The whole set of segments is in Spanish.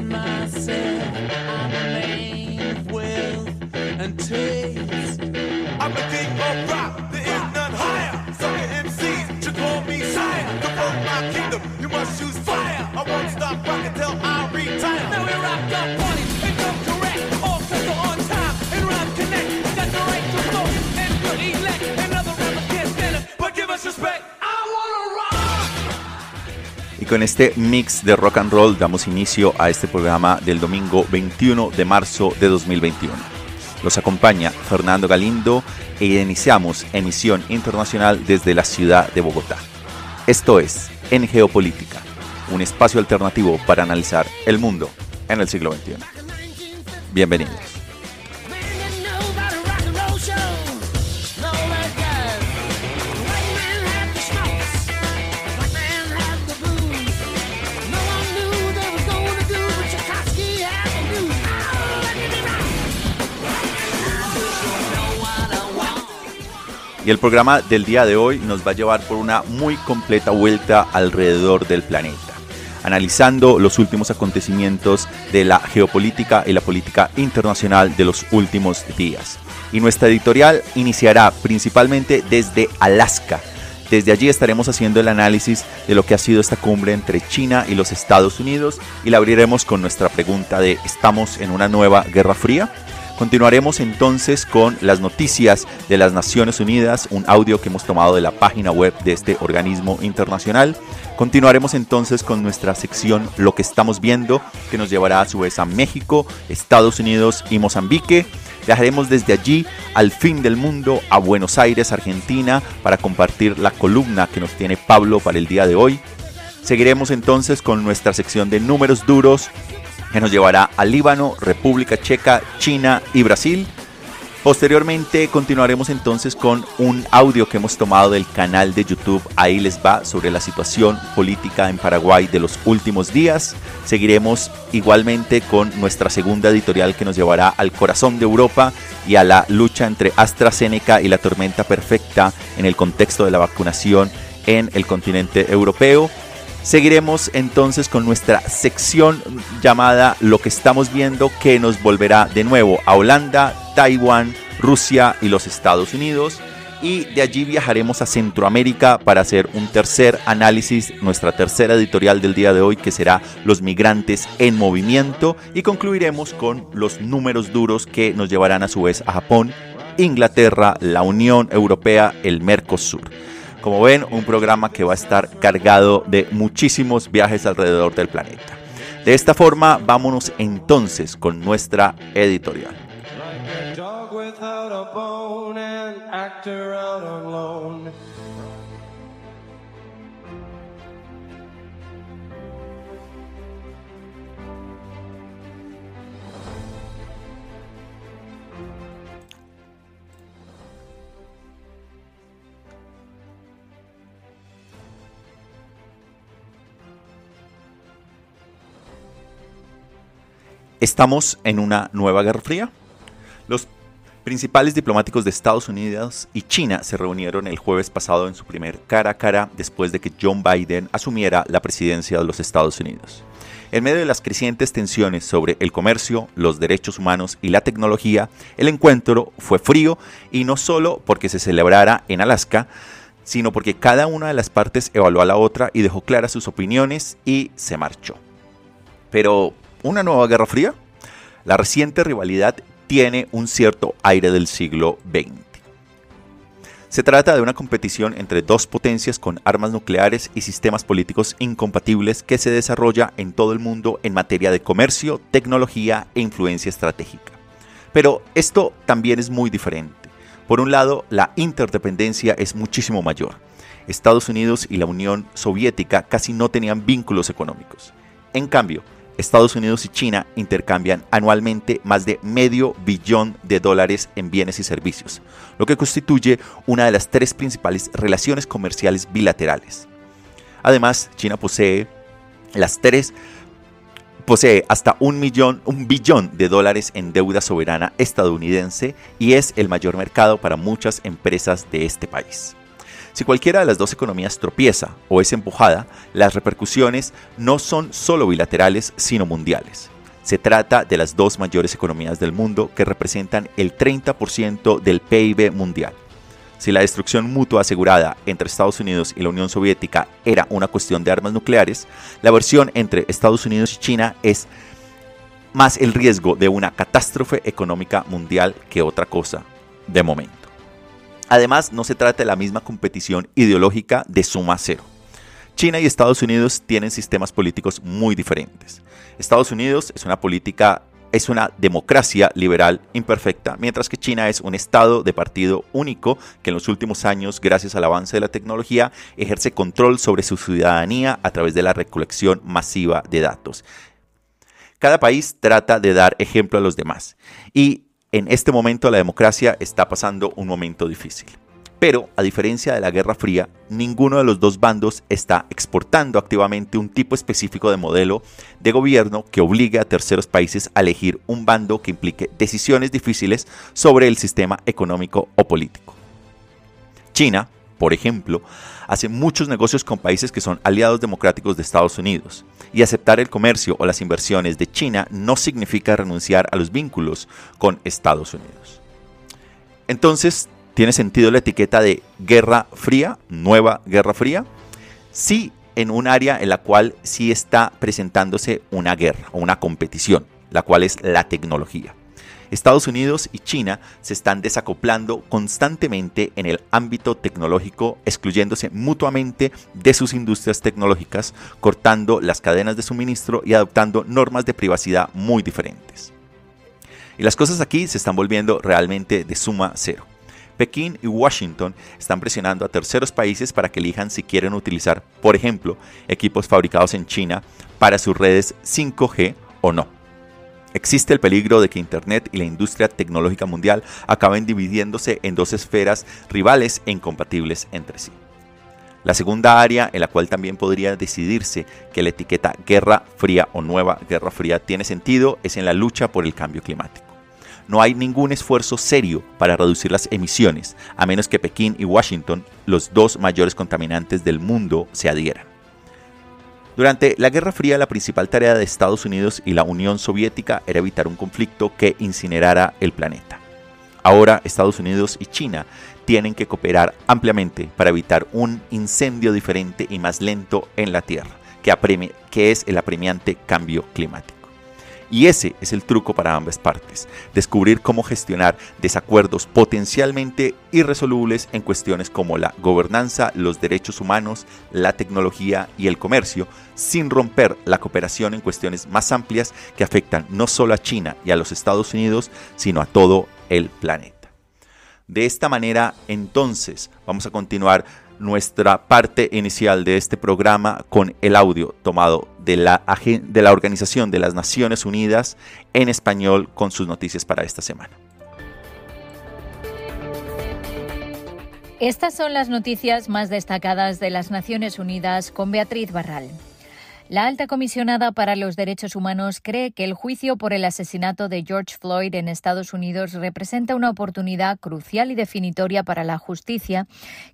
myself. Con este mix de rock and roll damos inicio a este programa del domingo 21 de marzo de 2021. Los acompaña Fernando Galindo e iniciamos emisión internacional desde la ciudad de Bogotá. Esto es En Geopolítica, un espacio alternativo para analizar el mundo en el siglo XXI. Bienvenidos. Y el programa del día de hoy nos va a llevar por una muy completa vuelta alrededor del planeta, analizando los últimos acontecimientos de la geopolítica y la política internacional de los últimos días. Y nuestra editorial iniciará principalmente desde Alaska. Desde allí estaremos haciendo el análisis de lo que ha sido esta cumbre entre China y los Estados Unidos y la abriremos con nuestra pregunta de ¿estamos en una nueva guerra fría? Continuaremos entonces con las noticias de las Naciones Unidas, un audio que hemos tomado de la página web de este organismo internacional. Continuaremos entonces con nuestra sección Lo que estamos viendo, que nos llevará a su vez a México, Estados Unidos y Mozambique. Viajaremos desde allí al fin del mundo, a Buenos Aires, Argentina, para compartir la columna que nos tiene Pablo para el día de hoy. Seguiremos entonces con nuestra sección de números duros, que nos llevará a Líbano, República Checa, China y Brasil. Posteriormente continuaremos entonces con un audio que hemos tomado del canal de YouTube Ahí les va sobre la situación política en Paraguay de los últimos días. Seguiremos igualmente con nuestra segunda editorial que nos llevará al corazón de Europa y a la lucha entre AstraZeneca y la tormenta perfecta en el contexto de la vacunación en el continente europeo. Seguiremos entonces con nuestra sección llamada Lo que estamos viendo que nos volverá de nuevo a Holanda, Taiwán, Rusia y los Estados Unidos. Y de allí viajaremos a Centroamérica para hacer un tercer análisis, nuestra tercera editorial del día de hoy que será Los migrantes en movimiento. Y concluiremos con los números duros que nos llevarán a su vez a Japón, Inglaterra, la Unión Europea, el Mercosur. Como ven, un programa que va a estar cargado de muchísimos viajes alrededor del planeta. De esta forma, vámonos entonces con nuestra editorial. ¿Estamos en una nueva guerra fría? Los principales diplomáticos de Estados Unidos y China se reunieron el jueves pasado en su primer cara a cara después de que John Biden asumiera la presidencia de los Estados Unidos. En medio de las crecientes tensiones sobre el comercio, los derechos humanos y la tecnología, el encuentro fue frío y no solo porque se celebrara en Alaska, sino porque cada una de las partes evaluó a la otra y dejó claras sus opiniones y se marchó. Pero, ¿una nueva guerra fría? La reciente rivalidad tiene un cierto aire del siglo XX. Se trata de una competición entre dos potencias con armas nucleares y sistemas políticos incompatibles que se desarrolla en todo el mundo en materia de comercio, tecnología e influencia estratégica. Pero esto también es muy diferente. Por un lado, la interdependencia es muchísimo mayor. Estados Unidos y la Unión Soviética casi no tenían vínculos económicos. En cambio, Estados Unidos y China intercambian anualmente más de medio billón de dólares en bienes y servicios, lo que constituye una de las tres principales relaciones comerciales bilaterales. Además, China posee las tres posee hasta un, millón, un billón de dólares en deuda soberana estadounidense y es el mayor mercado para muchas empresas de este país. Si cualquiera de las dos economías tropieza o es empujada, las repercusiones no son solo bilaterales, sino mundiales. Se trata de las dos mayores economías del mundo que representan el 30% del PIB mundial. Si la destrucción mutua asegurada entre Estados Unidos y la Unión Soviética era una cuestión de armas nucleares, la versión entre Estados Unidos y China es más el riesgo de una catástrofe económica mundial que otra cosa, de momento. Además, no se trata de la misma competición ideológica de suma cero. China y Estados Unidos tienen sistemas políticos muy diferentes. Estados Unidos es una política es una democracia liberal imperfecta, mientras que China es un estado de partido único que en los últimos años, gracias al avance de la tecnología, ejerce control sobre su ciudadanía a través de la recolección masiva de datos. Cada país trata de dar ejemplo a los demás y en este momento la democracia está pasando un momento difícil. Pero, a diferencia de la Guerra Fría, ninguno de los dos bandos está exportando activamente un tipo específico de modelo de gobierno que obligue a terceros países a elegir un bando que implique decisiones difíciles sobre el sistema económico o político. China, por ejemplo, hace muchos negocios con países que son aliados democráticos de Estados Unidos, y aceptar el comercio o las inversiones de China no significa renunciar a los vínculos con Estados Unidos. Entonces, ¿tiene sentido la etiqueta de guerra fría, nueva guerra fría? Sí, en un área en la cual sí está presentándose una guerra o una competición, la cual es la tecnología. Estados Unidos y China se están desacoplando constantemente en el ámbito tecnológico, excluyéndose mutuamente de sus industrias tecnológicas, cortando las cadenas de suministro y adoptando normas de privacidad muy diferentes. Y las cosas aquí se están volviendo realmente de suma cero. Pekín y Washington están presionando a terceros países para que elijan si quieren utilizar, por ejemplo, equipos fabricados en China para sus redes 5G o no. Existe el peligro de que Internet y la industria tecnológica mundial acaben dividiéndose en dos esferas rivales e incompatibles entre sí. La segunda área en la cual también podría decidirse que la etiqueta guerra fría o nueva guerra fría tiene sentido es en la lucha por el cambio climático. No hay ningún esfuerzo serio para reducir las emisiones, a menos que Pekín y Washington, los dos mayores contaminantes del mundo, se adhieran. Durante la Guerra Fría, la principal tarea de Estados Unidos y la Unión Soviética era evitar un conflicto que incinerara el planeta. Ahora Estados Unidos y China tienen que cooperar ampliamente para evitar un incendio diferente y más lento en la Tierra, que, que es el apremiante cambio climático. Y ese es el truco para ambas partes, descubrir cómo gestionar desacuerdos potencialmente irresolubles en cuestiones como la gobernanza, los derechos humanos, la tecnología y el comercio, sin romper la cooperación en cuestiones más amplias que afectan no solo a China y a los Estados Unidos, sino a todo el planeta. De esta manera, entonces, vamos a continuar nuestra parte inicial de este programa con el audio tomado de la, de la Organización de las Naciones Unidas en español con sus noticias para esta semana. Estas son las noticias más destacadas de las Naciones Unidas con Beatriz Barral. La alta comisionada para los derechos humanos cree que el juicio por el asesinato de George Floyd en Estados Unidos representa una oportunidad crucial y definitoria para la justicia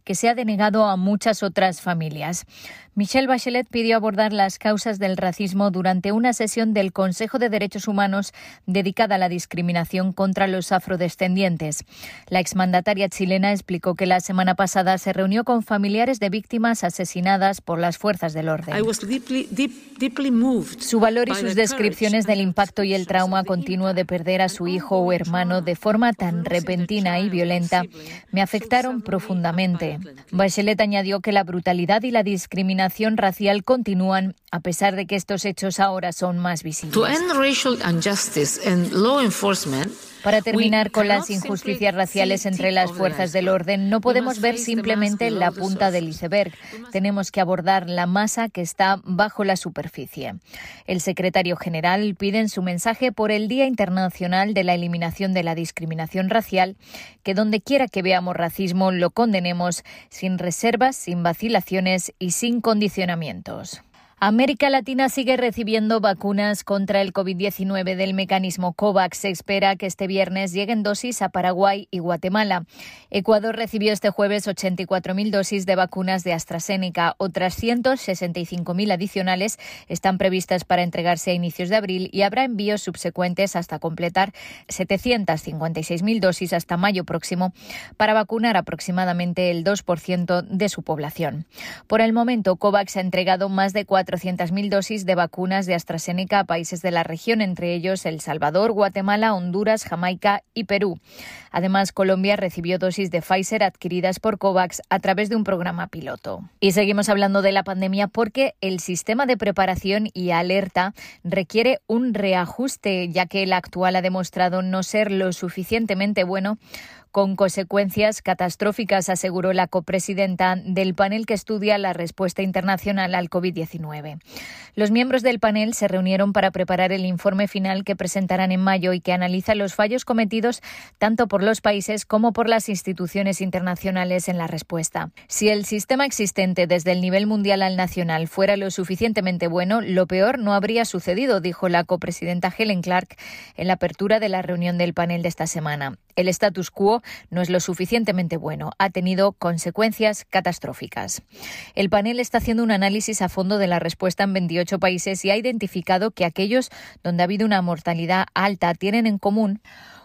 que se ha denegado a muchas otras familias. Michelle Bachelet pidió abordar las causas del racismo durante una sesión del Consejo de Derechos Humanos dedicada a la discriminación contra los afrodescendientes. La exmandataria chilena explicó que la semana pasada se reunió con familiares de víctimas asesinadas por las fuerzas del orden. Deeply, deep, deeply Su valor y sus descripciones del impacto y el trauma continuo de perder a su hijo o hermano de forma tan repentina y violenta me afectaron profundamente. Bachelet añadió que la brutalidad y la discriminación racial continúan a pesar de que estos hechos ahora son más visibles. Para terminar con las injusticias raciales entre las fuerzas del orden, no podemos ver simplemente la punta del iceberg. Tenemos que abordar la masa que está bajo la superficie. El secretario general pide en su mensaje por el Día Internacional de la Eliminación de la Discriminación Racial que donde quiera que veamos racismo lo condenemos sin reservas, sin vacilaciones y sin condicionamientos. América Latina sigue recibiendo vacunas contra el COVID-19 del mecanismo COVAX. Se espera que este viernes lleguen dosis a Paraguay y Guatemala. Ecuador recibió este jueves 84.000 dosis de vacunas de AstraZeneca. Otras 165.000 adicionales están previstas para entregarse a inicios de abril y habrá envíos subsecuentes hasta completar 756.000 dosis hasta mayo próximo para vacunar aproximadamente el 2% de su población. Por el momento, COVAX ha entregado más de 4 400.000 dosis de vacunas de AstraZeneca a países de la región, entre ellos El Salvador, Guatemala, Honduras, Jamaica y Perú. Además, Colombia recibió dosis de Pfizer adquiridas por COVAX a través de un programa piloto. Y seguimos hablando de la pandemia porque el sistema de preparación y alerta requiere un reajuste, ya que el actual ha demostrado no ser lo suficientemente bueno con consecuencias catastróficas, aseguró la copresidenta del panel que estudia la respuesta internacional al COVID-19. Los miembros del panel se reunieron para preparar el informe final que presentarán en mayo y que analiza los fallos cometidos tanto por los países como por las instituciones internacionales en la respuesta. Si el sistema existente desde el nivel mundial al nacional fuera lo suficientemente bueno, lo peor no habría sucedido, dijo la copresidenta Helen Clark en la apertura de la reunión del panel de esta semana. El status quo no es lo suficientemente bueno, ha tenido consecuencias catastróficas. El panel está haciendo un análisis a fondo de la respuesta en 28 países y ha identificado que aquellos donde ha habido una mortalidad alta tienen en común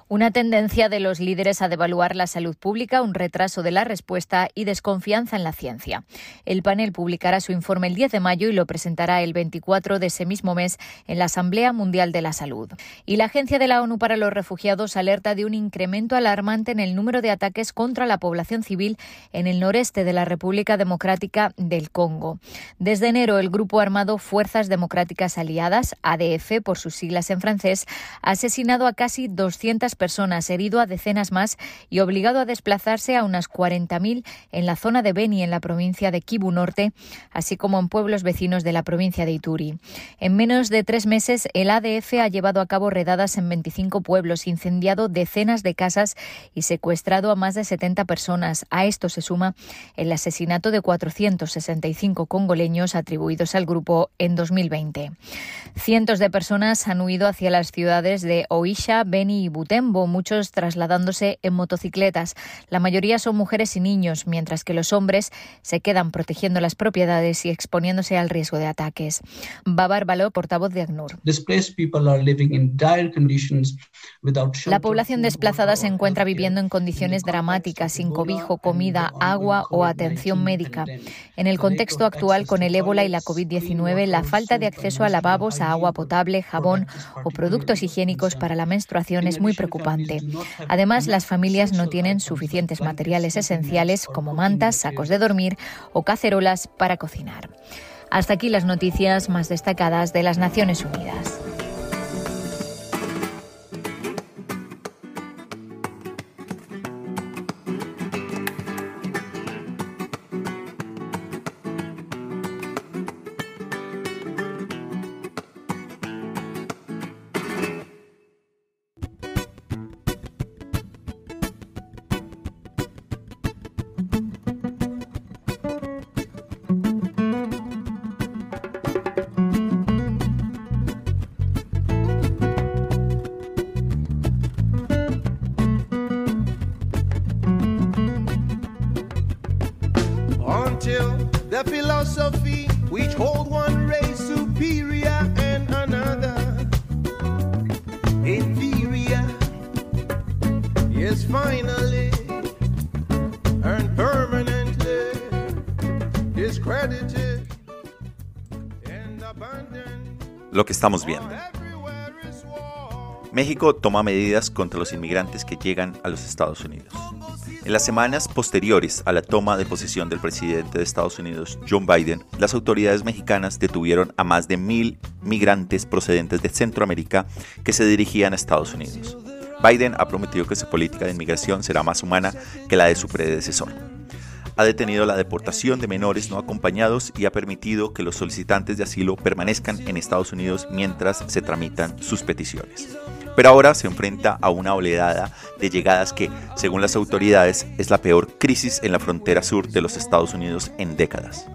una tendencia de los líderes a devaluar la salud pública, un retraso de la respuesta y desconfianza en la ciencia. El panel publicará su informe el 10 de mayo y lo presentará el 24 de ese mismo mes en la Asamblea Mundial de la Salud. Y la Agencia de la ONU para los Refugiados alerta de un incremento alarmante en el número de ataques contra la población civil en el noreste de la República Democrática del Congo. Desde enero, el grupo armado Fuerzas Democráticas Aliadas, ADF por sus siglas en francés, ha asesinado a casi 200 personas, herido a decenas más y obligado a desplazarse a unas 40.000 en la zona de Beni, en la provincia de Kivu Norte, así como en pueblos vecinos de la provincia de Ituri. En menos de tres meses, el ADF ha llevado a cabo redadas en 25 pueblos, incendiado decenas de casas y secuestrado a más de 70 personas. A esto se suma el asesinato de 465 congoleños atribuidos al grupo en 2020. Cientos de personas han huido hacia las ciudades de Oisha, Beni y Butembo muchos trasladándose en motocicletas. La mayoría son mujeres y niños, mientras que los hombres se quedan protegiendo las propiedades y exponiéndose al riesgo de ataques. Babar Baló, portavoz de ACNUR. La población desplazada se encuentra viviendo en condiciones dramáticas, sin cobijo, comida, agua o atención médica. En el contexto actual, con el ébola y la COVID-19, la falta de acceso a lavabos, a agua potable, jabón o productos higiénicos para la menstruación es muy preocupante. Además, las familias no tienen suficientes materiales esenciales como mantas, sacos de dormir o cacerolas para cocinar. Hasta aquí las noticias más destacadas de las Naciones Unidas. Estamos viendo. México toma medidas contra los inmigrantes que llegan a los Estados Unidos. En las semanas posteriores a la toma de posesión del presidente de Estados Unidos, John Biden, las autoridades mexicanas detuvieron a más de mil migrantes procedentes de Centroamérica que se dirigían a Estados Unidos. Biden ha prometido que su política de inmigración será más humana que la de su predecesor. Ha detenido la deportación de menores no acompañados y ha permitido que los solicitantes de asilo permanezcan en Estados Unidos mientras se tramitan sus peticiones pero ahora se enfrenta a una oleada de llegadas que, según las autoridades, es la peor crisis en la frontera sur de los Estados Unidos en décadas.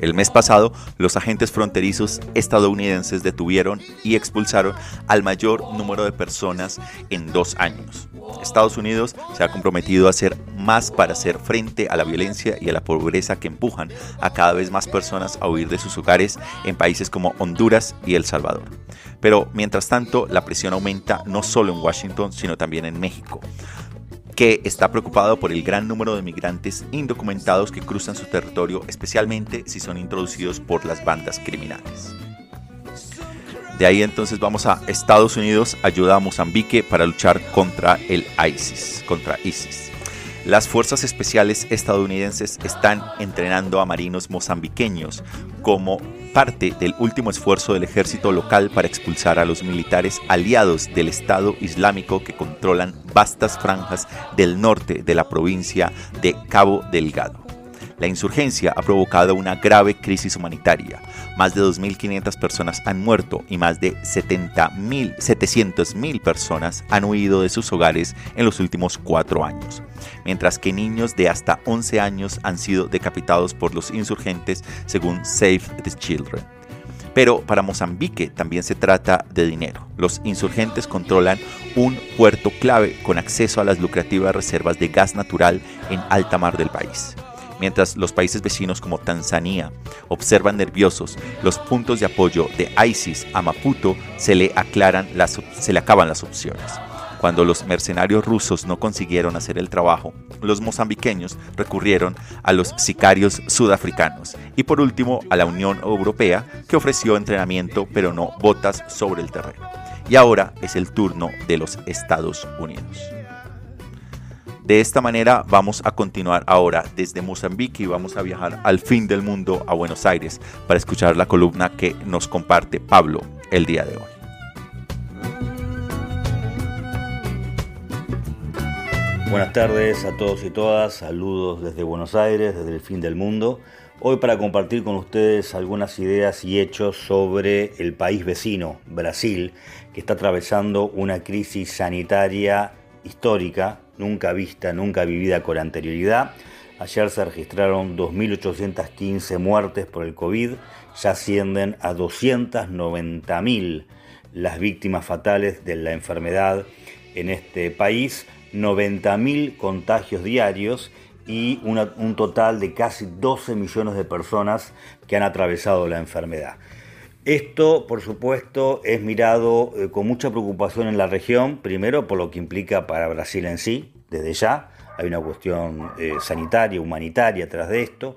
El mes pasado, los agentes fronterizos estadounidenses detuvieron y expulsaron al mayor número de personas en dos años. Estados Unidos se ha comprometido a hacer más para hacer frente a la violencia y a la pobreza que empujan a cada vez más personas a huir de sus hogares en países como Honduras y El Salvador. Pero mientras tanto, la presión aumenta no solo en Washington, sino también en México que está preocupado por el gran número de migrantes indocumentados que cruzan su territorio, especialmente si son introducidos por las bandas criminales. De ahí entonces vamos a Estados Unidos, ayuda a Mozambique para luchar contra el ISIS, contra ISIS. Las fuerzas especiales estadounidenses están entrenando a marinos mozambiqueños como parte del último esfuerzo del ejército local para expulsar a los militares aliados del Estado Islámico que controlan vastas franjas del norte de la provincia de Cabo Delgado. La insurgencia ha provocado una grave crisis humanitaria. Más de 2.500 personas han muerto y más de 700.000 personas han huido de sus hogares en los últimos cuatro años, mientras que niños de hasta 11 años han sido decapitados por los insurgentes según Save the Children. Pero para Mozambique también se trata de dinero. Los insurgentes controlan un puerto clave con acceso a las lucrativas reservas de gas natural en alta mar del país mientras los países vecinos como Tanzania observan nerviosos los puntos de apoyo de ISIS a Maputo, se le, acaban las opciones. Cuando los mercenarios rusos no consiguieron hacer el trabajo, los mozambiqueños recurrieron a los sicarios sudafricanos y por último a la Unión Europea que ofreció entrenamiento pero no botas sobre el terreno. Y ahora es el turno de los Estados Unidos. De esta manera vamos a continuar ahora desde Mozambique y vamos a viajar al fin del mundo a Buenos Aires para escuchar la columna que nos comparte Pablo el día de hoy. Buenas tardes a todos y todas, saludos desde Buenos Aires, desde el fin del mundo. Hoy para compartir con ustedes algunas ideas y hechos sobre el país vecino, Brasil, que está atravesando una crisis sanitaria histórica, nunca vista, nunca vivida con anterioridad. Ayer se registraron 2.815 muertes por el COVID, ya ascienden a 290.000 las víctimas fatales de la enfermedad en este país, 90.000 contagios diarios y un total de casi 12 millones de personas que han atravesado la enfermedad. Esto, por supuesto, es mirado eh, con mucha preocupación en la región, primero por lo que implica para Brasil en sí, desde ya, hay una cuestión eh, sanitaria, humanitaria tras de esto,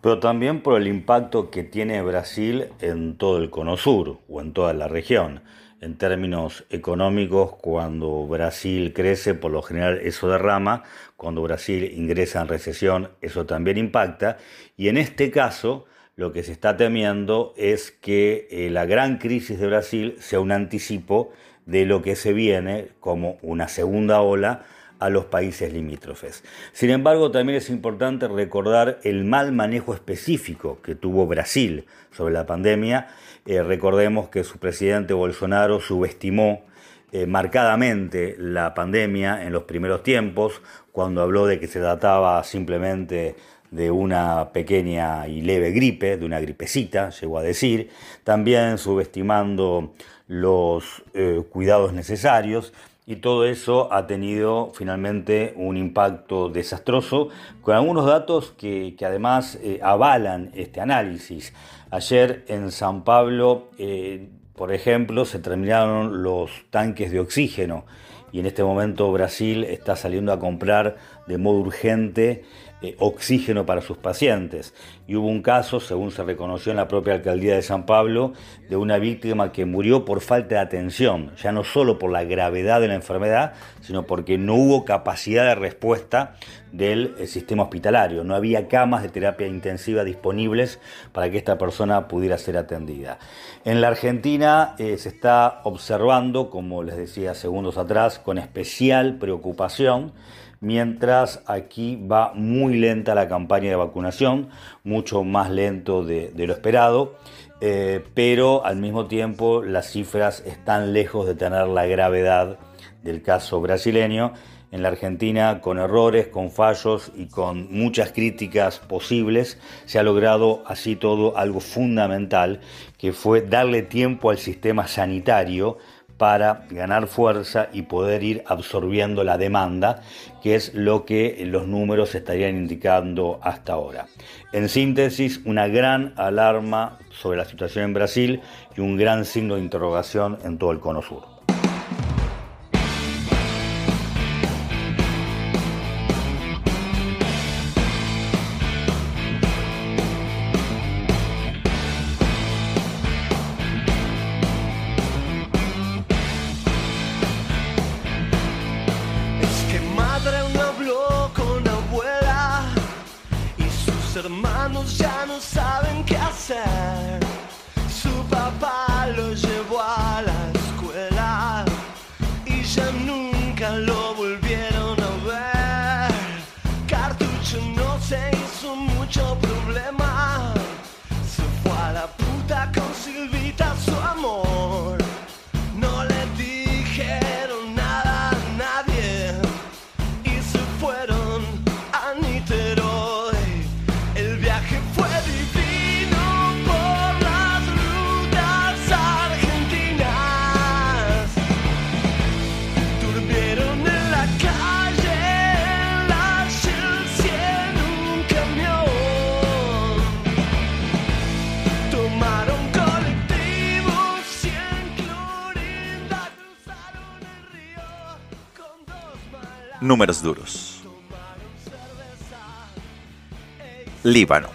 pero también por el impacto que tiene Brasil en todo el cono sur o en toda la región. En términos económicos, cuando Brasil crece, por lo general eso derrama, cuando Brasil ingresa en recesión, eso también impacta, y en este caso, lo que se está temiendo es que eh, la gran crisis de Brasil sea un anticipo de lo que se viene como una segunda ola a los países limítrofes. Sin embargo, también es importante recordar el mal manejo específico que tuvo Brasil sobre la pandemia. Eh, recordemos que su presidente Bolsonaro subestimó eh, marcadamente la pandemia en los primeros tiempos, cuando habló de que se trataba simplemente de una pequeña y leve gripe, de una gripecita, llegó a decir, también subestimando los eh, cuidados necesarios y todo eso ha tenido finalmente un impacto desastroso con algunos datos que, que además eh, avalan este análisis. Ayer en San Pablo, eh, por ejemplo, se terminaron los tanques de oxígeno y en este momento Brasil está saliendo a comprar de modo urgente eh, oxígeno para sus pacientes. Y hubo un caso, según se reconoció en la propia alcaldía de San Pablo, de una víctima que murió por falta de atención, ya no solo por la gravedad de la enfermedad, sino porque no hubo capacidad de respuesta del eh, sistema hospitalario. No había camas de terapia intensiva disponibles para que esta persona pudiera ser atendida. En la Argentina eh, se está observando, como les decía segundos atrás, con especial preocupación, mientras aquí va muy lenta la campaña de vacunación, mucho más lento de, lo esperado, eh, pero al mismo tiempo las cifras están lejos de tener la gravedad del caso brasileño, en la Argentina, con errores, con fallos y con muchas críticas posibles, se ha logrado así todo algo fundamental, que fue darle tiempo al sistema sanitario para ganar fuerza y poder ir absorbiendo la demanda, que es lo que los números estarían indicando hasta ahora. En síntesis, una gran alarma sobre la situación en Brasil y un gran signo de interrogación en todo el cono sur. Números duros. Líbano.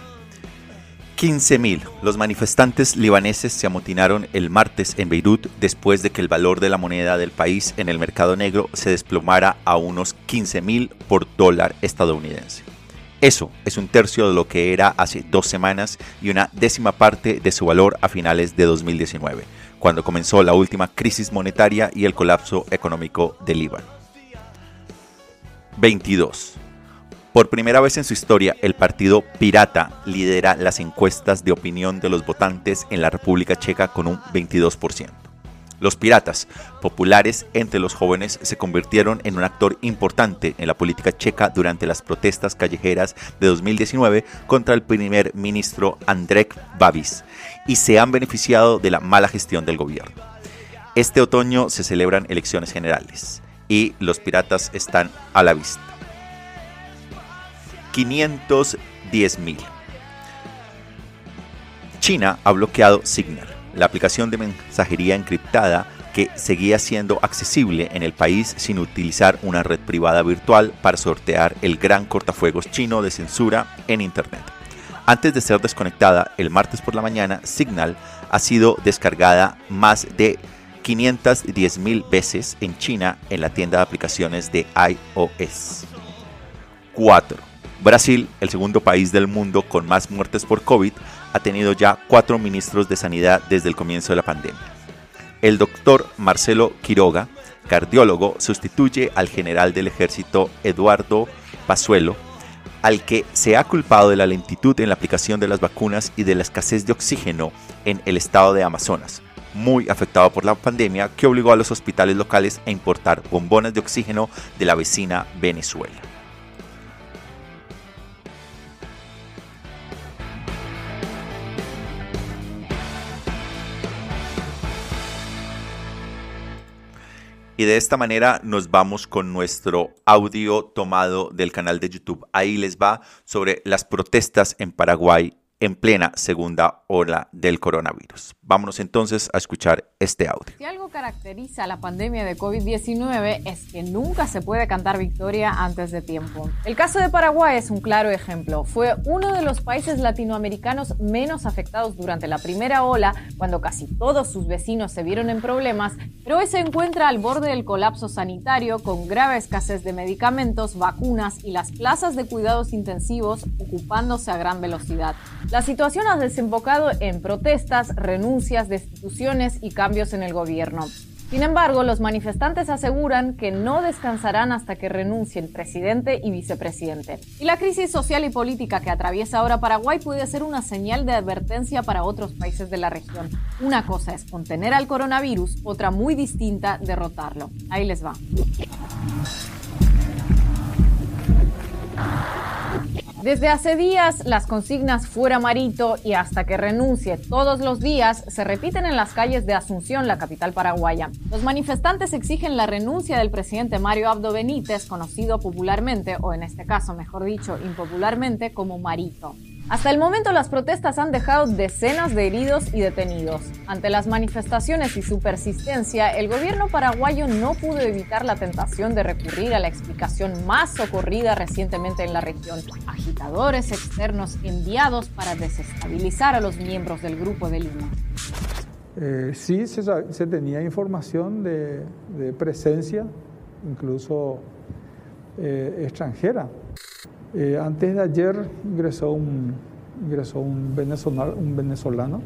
15.000. Los manifestantes libaneses se amotinaron el martes en Beirut después de que el valor de la moneda del país en el mercado negro se desplomara a unos 15.000 por dólar estadounidense. Eso es un tercio de lo que era hace dos semanas y una décima parte de su valor a finales de 2019, cuando comenzó la última crisis monetaria y el colapso económico del Líbano. 22. Por primera vez en su historia, el partido Pirata lidera las encuestas de opinión de los votantes en la República Checa con un 22%. Los piratas, populares entre los jóvenes, se convirtieron en un actor importante en la política checa durante las protestas callejeras de 2019 contra el primer ministro Andrej Babis y se han beneficiado de la mala gestión del gobierno. Este otoño se celebran elecciones generales y los piratas están a la vista. 510.000. China ha bloqueado Signal, la aplicación de mensajería encriptada que seguía siendo accesible en el país sin utilizar una red privada virtual para sortear el gran cortafuegos chino de censura en Internet. Antes de ser desconectada el martes por la mañana, Signal ha sido descargada más de 510.000 veces en China en la tienda de aplicaciones de iOS. 4. Brasil, el segundo país del mundo con más muertes por COVID, ha tenido ya cuatro ministros de sanidad desde el comienzo de la pandemia. El doctor Marcelo Quiroga, cardiólogo, sustituye al general del ejército Eduardo Pazuelo, al que se ha culpado de la lentitud en la aplicación de las vacunas y de la escasez de oxígeno en el estado de Amazonas, muy afectado por la pandemia que obligó a los hospitales locales a importar bombonas de oxígeno de la vecina Venezuela. Y de esta manera nos vamos con nuestro audio tomado del canal de YouTube. Ahí les va sobre las protestas en Paraguay en plena segunda ola del coronavirus. Vámonos entonces a escuchar este audio. Si algo caracteriza a la pandemia de COVID-19 es que nunca se puede cantar victoria antes de tiempo. El caso de Paraguay es un claro ejemplo. Fue uno de los países latinoamericanos menos afectados durante la primera ola, cuando casi todos sus vecinos se vieron en problemas, pero hoy se encuentra al borde del colapso sanitario con grave escasez de medicamentos, vacunas y las plazas de cuidados intensivos ocupándose a gran velocidad. La situación ha desembocado en protestas, renuncias, destituciones y cambios en el gobierno. Sin embargo, los manifestantes aseguran que no descansarán hasta que renuncie el presidente y vicepresidente. Y la crisis social y política que atraviesa ahora Paraguay puede ser una señal de advertencia para otros países de la región. Una cosa es contener al coronavirus, otra muy distinta, derrotarlo. Ahí les va. Desde hace días, las consignas fuera Marito y hasta que renuncie todos los días se repiten en las calles de Asunción, la capital paraguaya. Los manifestantes exigen la renuncia del presidente Mario Abdo Benítez, conocido popularmente, o en este caso, mejor dicho, impopularmente, como Marito. Hasta el momento las protestas han dejado decenas de heridos y detenidos. Ante las manifestaciones y su persistencia, el gobierno paraguayo no pudo evitar la tentación de recurrir a la explicación más socorrida recientemente en la región, agitadores externos enviados para desestabilizar a los miembros del Grupo de Lima. Eh, sí, se, tenía información de, de presencia, incluso eh, extranjera. Eh, antes de ayer ingresó un, ingresó un, venezolano, un venezolano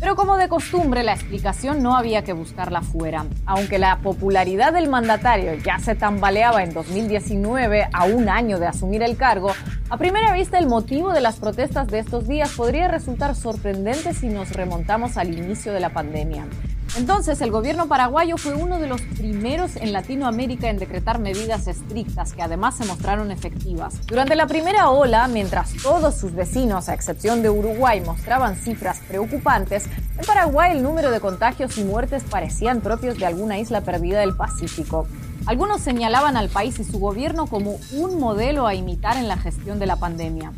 Pero como de costumbre, la explicación no había que buscarla fuera. Aunque la popularidad del mandatario ya se tambaleaba en 2019, a un año de asumir el cargo, a primera vista el motivo de las protestas de estos días podría resultar sorprendente si nos remontamos al inicio de la pandemia. Entonces, el gobierno paraguayo fue uno de los primeros en Latinoamérica en decretar medidas estrictas que además se mostraron efectivas. Durante la primera ola, mientras todos sus vecinos, a excepción de Uruguay, mostraban cifras preocupantes, en Paraguay el número de contagios y muertes parecían propios de alguna isla perdida del Pacífico. Algunos señalaban al país y su gobierno como un modelo a imitar en la gestión de la pandemia.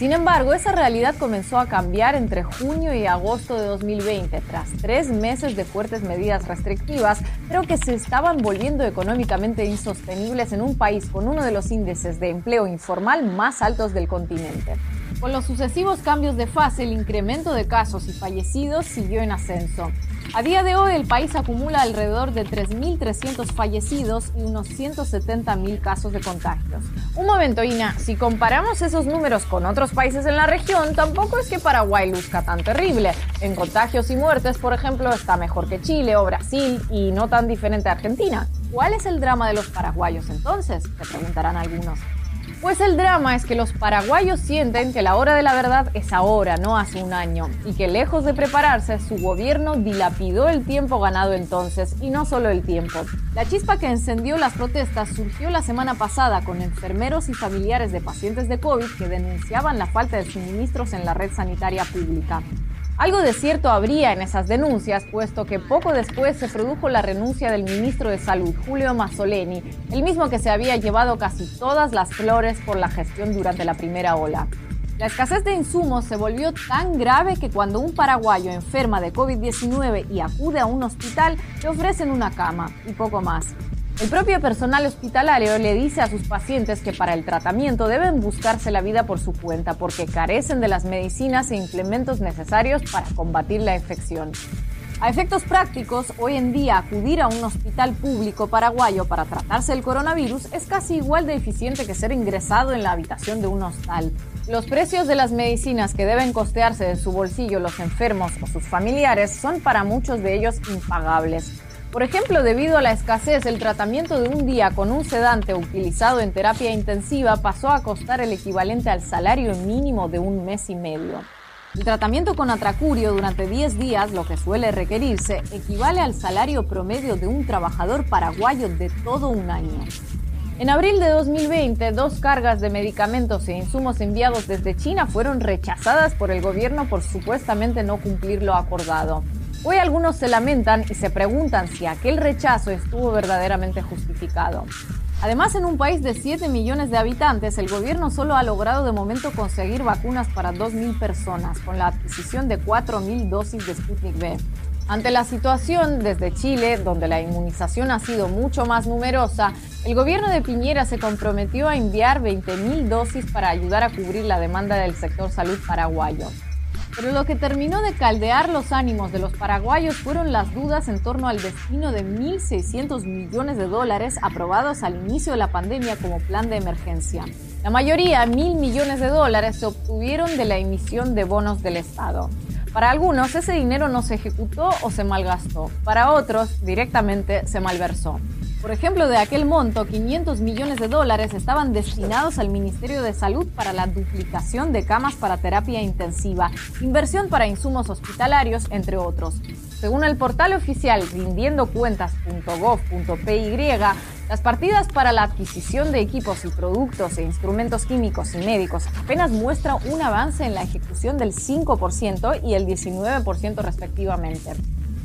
Sin embargo, esa realidad comenzó a cambiar entre junio y agosto de 2020, tras tres meses de fuertes medidas restrictivas, pero que se estaban volviendo económicamente insostenibles en un país con uno de los índices de empleo informal más altos del continente. Con los sucesivos cambios de fase, el incremento de casos y fallecidos siguió en ascenso. A día de hoy, el país acumula alrededor de 3.300 fallecidos y unos 170.000 casos de contagios. Un momento, Ina, si comparamos esos números con otros países en la región, tampoco es que Paraguay luzca tan terrible. En contagios y muertes, por ejemplo, está mejor que Chile o Brasil y no tan diferente a Argentina. ¿Cuál es el drama de los paraguayos entonces? Se preguntarán algunos. Pues el drama es que los paraguayos sienten que la hora de la verdad es ahora, no hace un año, y que lejos de prepararse, su gobierno dilapidó el tiempo ganado entonces, y no solo el tiempo. La chispa que encendió las protestas surgió la semana pasada con enfermeros y familiares de pacientes de COVID que denunciaban la falta de suministros en la red sanitaria pública. Algo de cierto habría en esas denuncias, puesto que poco después se produjo la renuncia del ministro de Salud, Julio Mazzoleni, el mismo que se había llevado casi todas las flores por la gestión durante la primera ola. La escasez de insumos se volvió tan grave que cuando un paraguayo enferma de COVID-19 y acude a un hospital, le ofrecen una cama y poco más. El propio personal hospitalario le dice a sus pacientes que para el tratamiento deben buscarse la vida por su cuenta porque carecen de las medicinas e implementos necesarios para combatir la infección. A efectos prácticos, hoy en día acudir a un hospital público paraguayo para tratarse el coronavirus es casi igual de eficiente que ser ingresado en la habitación de un hostal. Los precios de las medicinas que deben costearse de su bolsillo los enfermos o sus familiares son para muchos de ellos impagables. Por ejemplo, debido a la escasez, el tratamiento de un día con un sedante utilizado en terapia intensiva pasó a costar el equivalente al salario mínimo de un mes y medio. El tratamiento con atracurio durante 10 días, lo que suele requerirse, equivale al salario promedio de un trabajador paraguayo de todo un año. En abril de 2020, dos cargas de medicamentos e insumos enviados desde China fueron rechazadas por el gobierno por supuestamente no cumplir lo acordado. Hoy algunos se lamentan y se preguntan si aquel rechazo estuvo verdaderamente justificado. Además, en un país de 7 millones de habitantes, el gobierno solo ha logrado de momento conseguir vacunas para 2.000 personas, con la adquisición de 4.000 dosis de Sputnik V. Ante la situación desde Chile, donde la inmunización ha sido mucho más numerosa, el gobierno de Piñera se comprometió a enviar 20.000 dosis para ayudar a cubrir la demanda del sector salud paraguayo. Pero lo que terminó de caldear los ánimos de los paraguayos fueron las dudas en torno al destino de 1.600 millones de dólares aprobados al inicio de la pandemia como plan de emergencia. La mayoría, mil millones de dólares, se obtuvieron de la emisión de bonos del Estado. Para algunos ese dinero no se ejecutó o se malgastó, para otros directamente se malversó. Por ejemplo, de aquel monto, 500 millones de dólares estaban destinados al Ministerio de Salud para la duplicación de camas para terapia intensiva, inversión para insumos hospitalarios, entre otros. Según el portal oficial rindiendocuentas.gov.py, Las partidas para la adquisición de equipos y productos e instrumentos químicos y médicos apenas muestran un avance en la ejecución del 5% y el 19% respectivamente.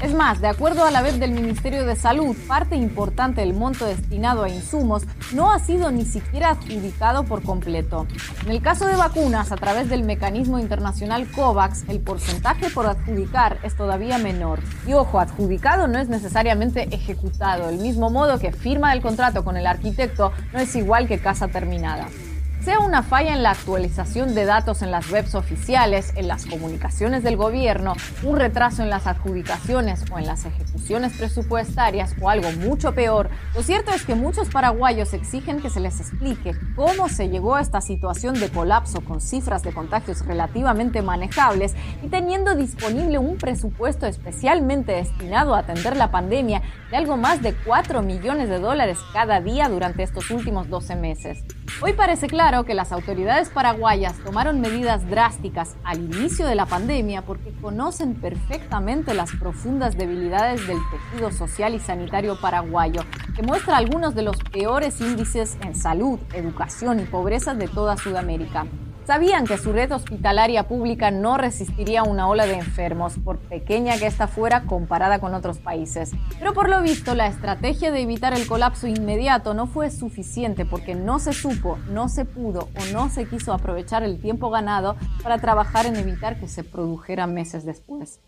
Es más, de acuerdo a la web del Ministerio de Salud, parte importante del monto destinado a insumos no ha sido ni siquiera adjudicado por completo. En el caso de vacunas, a través del mecanismo internacional COVAX, el porcentaje por adjudicar es todavía menor. Y ojo, adjudicado no es necesariamente ejecutado, del mismo modo que firma del contrato con el arquitecto no es igual que casa terminada sea una falla en la actualización de datos en las webs oficiales, en las comunicaciones del gobierno, un retraso en las adjudicaciones o en las ejecuciones presupuestarias o algo mucho peor, lo cierto es que muchos paraguayos exigen que se les explique cómo se llegó a esta situación de colapso con cifras de contagios relativamente manejables y teniendo disponible un presupuesto especialmente destinado a atender la pandemia de algo más de 4 millones de dólares cada día durante estos últimos 12 meses. Hoy parece claro que las autoridades paraguayas tomaron medidas drásticas al inicio de la pandemia porque conocen perfectamente las profundas debilidades del tejido social y sanitario paraguayo, que muestra algunos de los peores índices en salud, educación y pobreza de toda Sudamérica. Sabían que su red hospitalaria pública no resistiría una ola de enfermos, por pequeña que ésta fuera comparada con otros países. Pero por lo visto, la estrategia de evitar el colapso inmediato no fue suficiente porque no se supo, no se pudo o no se quiso aprovechar el tiempo ganado para trabajar en evitar que se produjera meses después.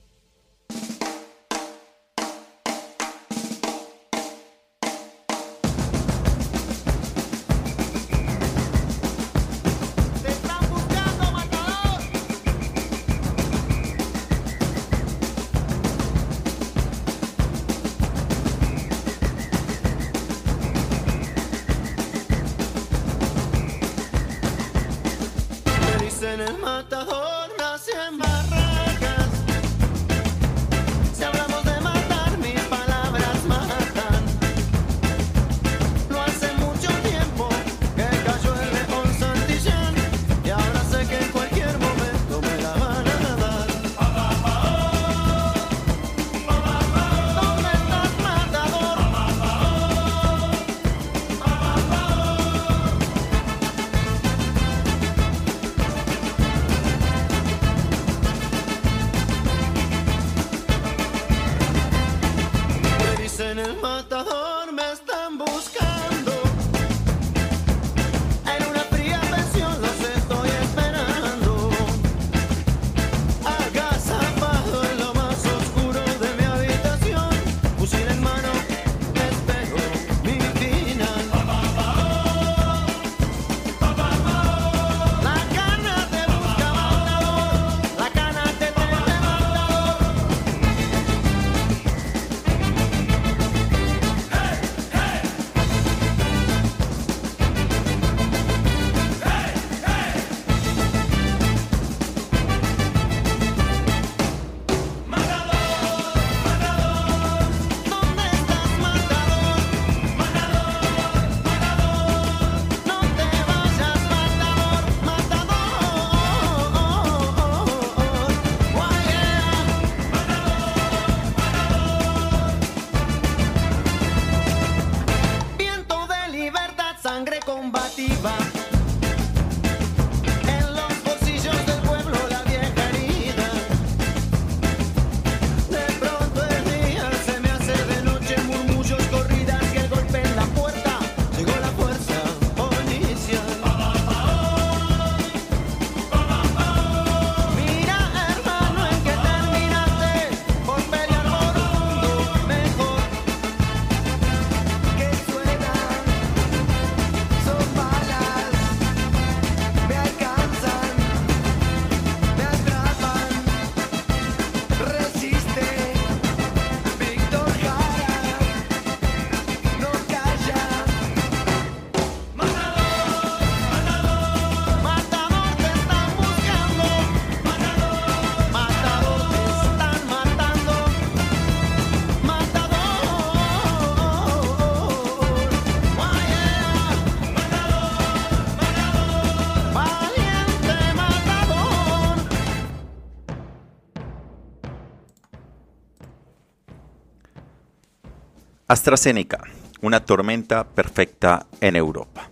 AstraZeneca. una tormenta perfecta en Europa.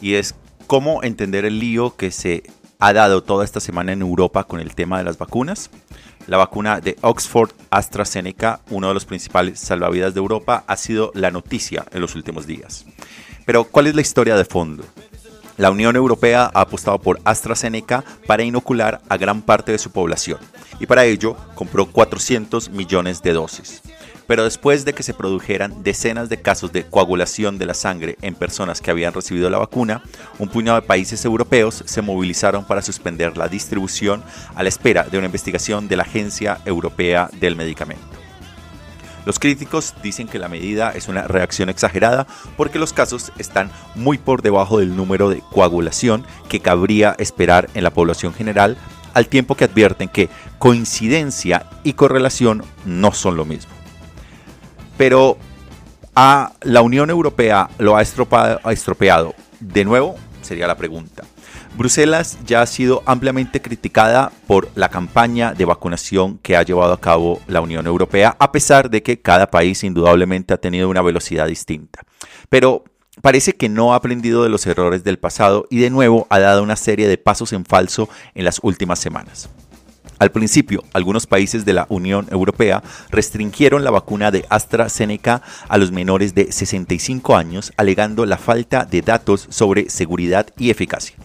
Y es cómo entender el lío que se ha dado toda esta semana en Europa con el tema de las vacunas. La vacuna de Oxford AstraZeneca, uno de los principales salvavidas de Europa, ha sido la noticia en los últimos días. Pero, ¿cuál es la historia de fondo? La Unión Europea ha apostado por AstraZeneca para inocular a gran parte de su población y para ello compró 400 millones de dosis. Pero después de que se produjeran decenas de casos de coagulación de la sangre en personas que habían recibido la vacuna, un puñado de países europeos se movilizaron para suspender la distribución a la espera de una investigación de la Agencia Europea del Medicamento. Los críticos dicen que la medida es una reacción exagerada porque los casos están muy por debajo del número de coagulación que cabría esperar en la población general, al tiempo que advierten que coincidencia y correlación no son lo mismo. Pero a la Unión Europea lo ha estropeado. De nuevo, sería la pregunta. Bruselas ya ha sido ampliamente criticada por la campaña de vacunación que ha llevado a cabo la Unión Europea, a pesar de que cada país indudablemente ha tenido una velocidad distinta. Pero parece que no ha aprendido de los errores del pasado y de nuevo ha dado una serie de pasos en falso en las últimas semanas. Al principio, algunos países de la Unión Europea restringieron la vacuna de AstraZeneca a los menores de 65 años, alegando la falta de datos sobre seguridad y eficacia.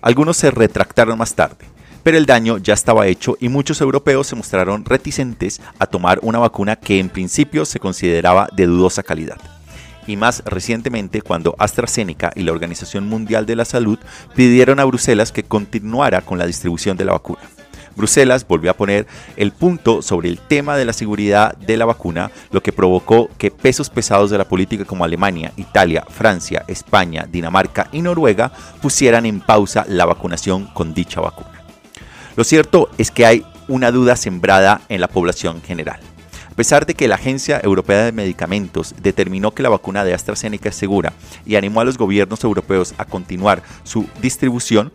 Algunos se retractaron más tarde, pero el daño ya estaba hecho y muchos europeos se mostraron reticentes a tomar una vacuna que en principio se consideraba de dudosa calidad y más recientemente cuando AstraZeneca y la Organización Mundial de la Salud pidieron a Bruselas que continuara con la distribución de la vacuna. Bruselas volvió a poner el punto sobre el tema de la seguridad de la vacuna, lo que provocó que pesos pesados de la política como Alemania, Italia, Francia, España, Dinamarca y Noruega pusieran en pausa la vacunación con dicha vacuna. Lo cierto es que hay una duda sembrada en la población general. A pesar de que la Agencia Europea de Medicamentos determinó que la vacuna de AstraZeneca es segura y animó a los gobiernos europeos a continuar su distribución,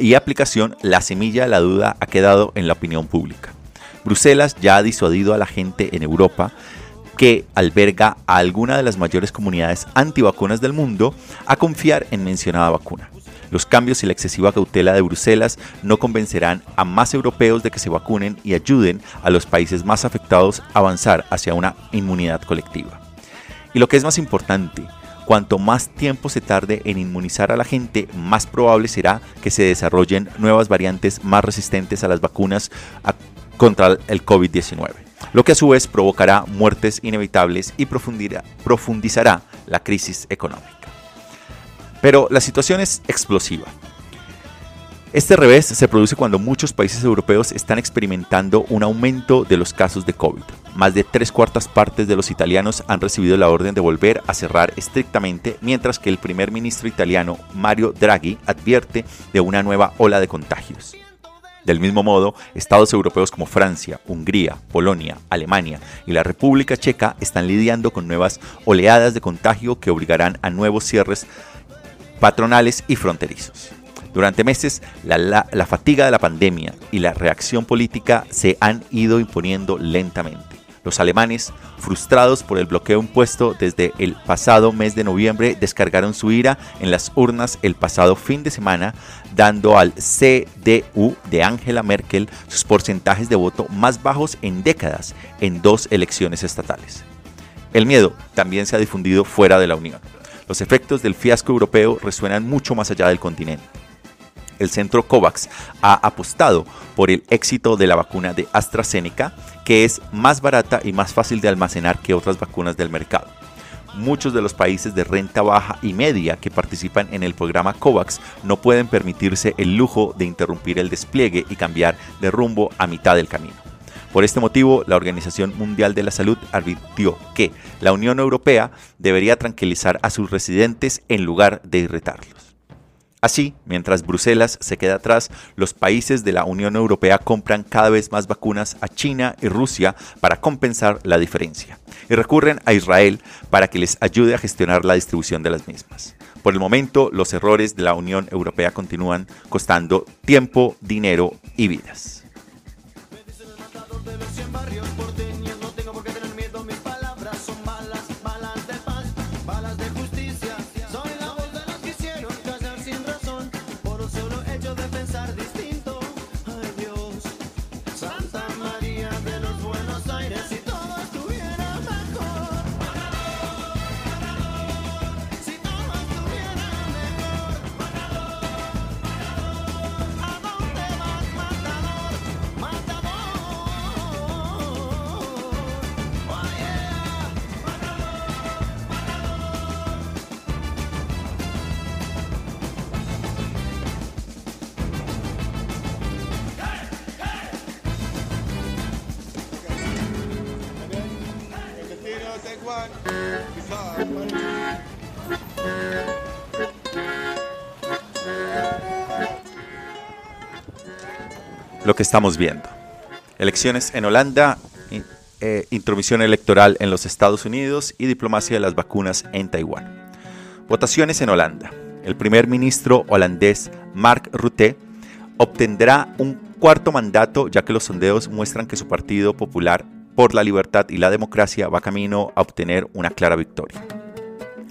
y aplicación, la semilla de la duda ha quedado en la opinión pública. Bruselas ya ha disuadido a la gente en Europa que alberga a alguna de las mayores comunidades antivacunas del mundo a confiar en mencionada vacuna. Los cambios y la excesiva cautela de Bruselas no convencerán a más europeos de que se vacunen y ayuden a los países más afectados a avanzar hacia una inmunidad colectiva. Y lo que es más importante, Cuanto más tiempo se tarde en inmunizar a la gente, más probable será que se desarrollen nuevas variantes más resistentes a las vacunas contra el COVID-19, lo que a su vez provocará muertes inevitables y profundizará la crisis económica. Pero la situación es explosiva. Este revés se produce cuando muchos países europeos están experimentando un aumento de los casos de COVID. Más de tres cuartas partes de los italianos han recibido la orden de volver a cerrar estrictamente, mientras que el primer ministro italiano Mario Draghi advierte de una nueva ola de contagios. Del mismo modo, estados europeos como Francia, Hungría, Polonia, Alemania y la República Checa están lidiando con nuevas oleadas de contagio que obligarán a nuevos cierres patronales y fronterizos. Durante meses, la, fatiga de la pandemia y la reacción política se han ido imponiendo lentamente. Los alemanes, frustrados por el bloqueo impuesto desde el pasado mes de noviembre, descargaron su ira en las urnas el pasado fin de semana, dando al CDU de Angela Merkel sus porcentajes de voto más bajos en décadas en dos elecciones estatales. El miedo también se ha difundido fuera de la Unión. Los efectos del fiasco europeo resuenan mucho más allá del continente. El centro COVAX ha apostado por el éxito de la vacuna de AstraZeneca, que es más barata y más fácil de almacenar que otras vacunas del mercado. Muchos de los países de renta baja y media que participan en el programa COVAX no pueden permitirse el lujo de interrumpir el despliegue y cambiar de rumbo a mitad del camino. Por este motivo, la Organización Mundial de la Salud advirtió que la Unión Europea debería tranquilizar a sus residentes en lugar de irritarlos. Así, mientras Bruselas se queda atrás, los países de la Unión Europea compran cada vez más vacunas a China y Rusia para compensar la diferencia y recurren a Israel para que les ayude a gestionar la distribución de las mismas. Por el momento, los errores de la Unión Europea continúan costando tiempo, dinero y vidas. Lo que estamos viendo. Elecciones en Holanda, eh, intromisión electoral en los Estados Unidos y diplomacia de las vacunas en Taiwán. Votaciones en Holanda. El primer ministro holandés Mark Rutte obtendrá un cuarto mandato ya que los sondeos muestran que su Partido Popular por la Libertad y la Democracia va camino a obtener una clara victoria.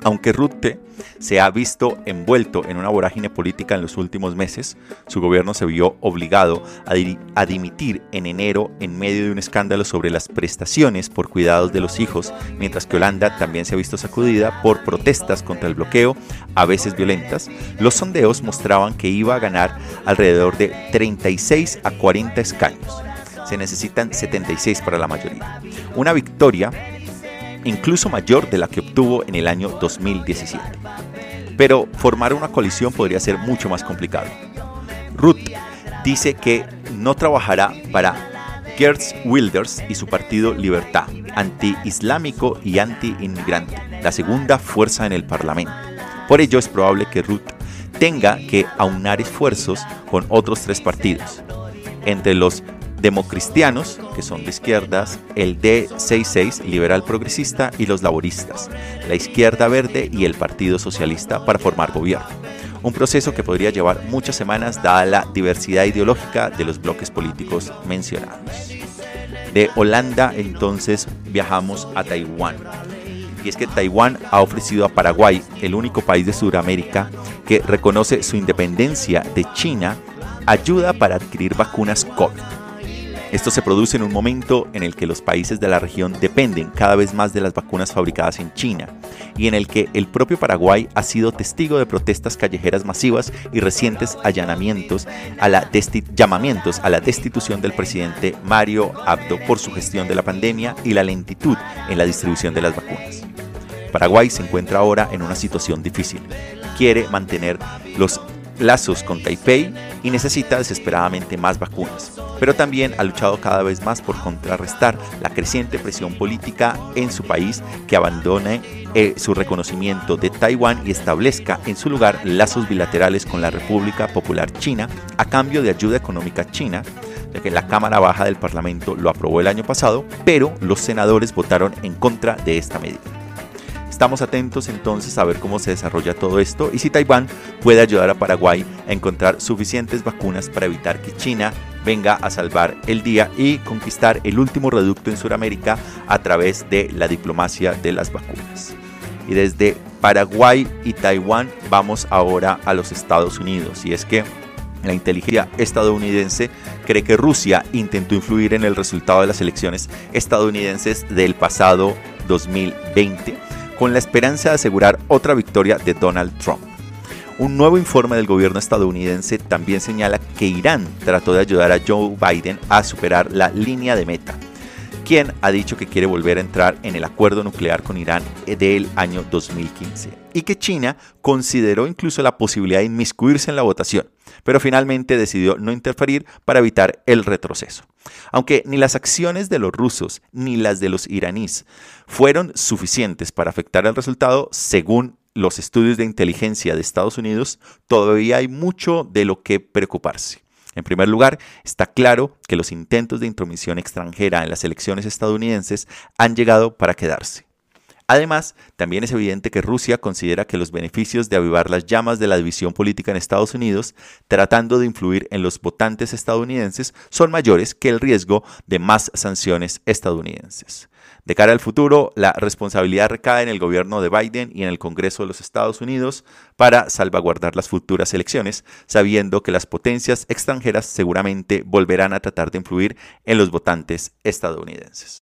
Aunque Rutte se ha visto envuelto en una vorágine política en los últimos meses, su gobierno se vio obligado a, a dimitir en enero en medio de un escándalo sobre las prestaciones por cuidados de los hijos, mientras que Holanda también se ha visto sacudida por protestas contra el bloqueo, a veces violentas. Los sondeos mostraban que iba a ganar alrededor de 36 a 40 escaños. Se necesitan 76 para la mayoría. Una victoria incluso mayor de la que obtuvo en el año 2017. Pero formar una coalición podría ser mucho más complicado. Ruth dice que no trabajará para Geertz Wilders y su partido Libertad, anti-islámico y anti-inmigrante, la segunda fuerza en el Parlamento. Por ello es probable que Ruth tenga que aunar esfuerzos con otros tres partidos, entre los democristianos, que son de izquierdas, el D66, liberal progresista, y los laboristas, la izquierda verde y el Partido Socialista para formar gobierno. Un proceso que podría llevar muchas semanas dada la diversidad ideológica de los bloques políticos mencionados. De Holanda entonces viajamos a Taiwán. Y es que Taiwán ha ofrecido a Paraguay, el único país de Sudamérica que reconoce su independencia de China, ayuda para adquirir vacunas COVID. Esto se produce en un momento en el que los países de la región dependen cada vez más de las vacunas fabricadas en China y en el que el propio Paraguay ha sido testigo de protestas callejeras masivas y recientes allanamientos a la llamamientos a la destitución del presidente Mario Abdo por su gestión de la pandemia y la lentitud en la distribución de las vacunas. Paraguay se encuentra ahora en una situación difícil. Quiere mantener los lazos con Taipei y necesita desesperadamente más vacunas, pero también ha luchado cada vez más por contrarrestar la creciente presión política en su país que abandone eh, su reconocimiento de Taiwán y establezca en su lugar lazos bilaterales con la República Popular China a cambio de ayuda económica china ya que la Cámara Baja del Parlamento lo aprobó el año pasado, pero los senadores votaron en contra de esta medida. Estamos atentos entonces a ver cómo se desarrolla todo esto y si Taiwán puede ayudar a Paraguay a encontrar suficientes vacunas para evitar que China venga a salvar el día y conquistar el último reducto en Sudamérica a través de la diplomacia de las vacunas. Y desde Paraguay y Taiwán vamos ahora a los Estados Unidos y es que la inteligencia estadounidense cree que Rusia intentó influir en el resultado de las elecciones estadounidenses del pasado 2020 con la esperanza de asegurar otra victoria de Donald Trump. Un nuevo informe del gobierno estadounidense también señala que Irán trató de ayudar a Joe Biden a superar la línea de meta, quien ha dicho que quiere volver a entrar en el acuerdo nuclear con Irán del año 2015, y que China consideró incluso la posibilidad de inmiscuirse en la votación, pero finalmente decidió no interferir para evitar el retroceso. Aunque ni las acciones de los rusos ni las de los iraníes fueron suficientes para afectar el resultado, según los estudios de inteligencia de Estados Unidos, todavía hay mucho de lo que preocuparse. En primer lugar, está claro que los intentos de intromisión extranjera en las elecciones estadounidenses han llegado para quedarse. Además, también es evidente que Rusia considera que los beneficios de avivar las llamas de la división política en Estados Unidos, tratando de influir en los votantes estadounidenses, son mayores que el riesgo de más sanciones estadounidenses. De cara al futuro, la responsabilidad recae en el gobierno de Biden y en el Congreso de los Estados Unidos para salvaguardar las futuras elecciones, sabiendo que las potencias extranjeras seguramente volverán a tratar de influir en los votantes estadounidenses.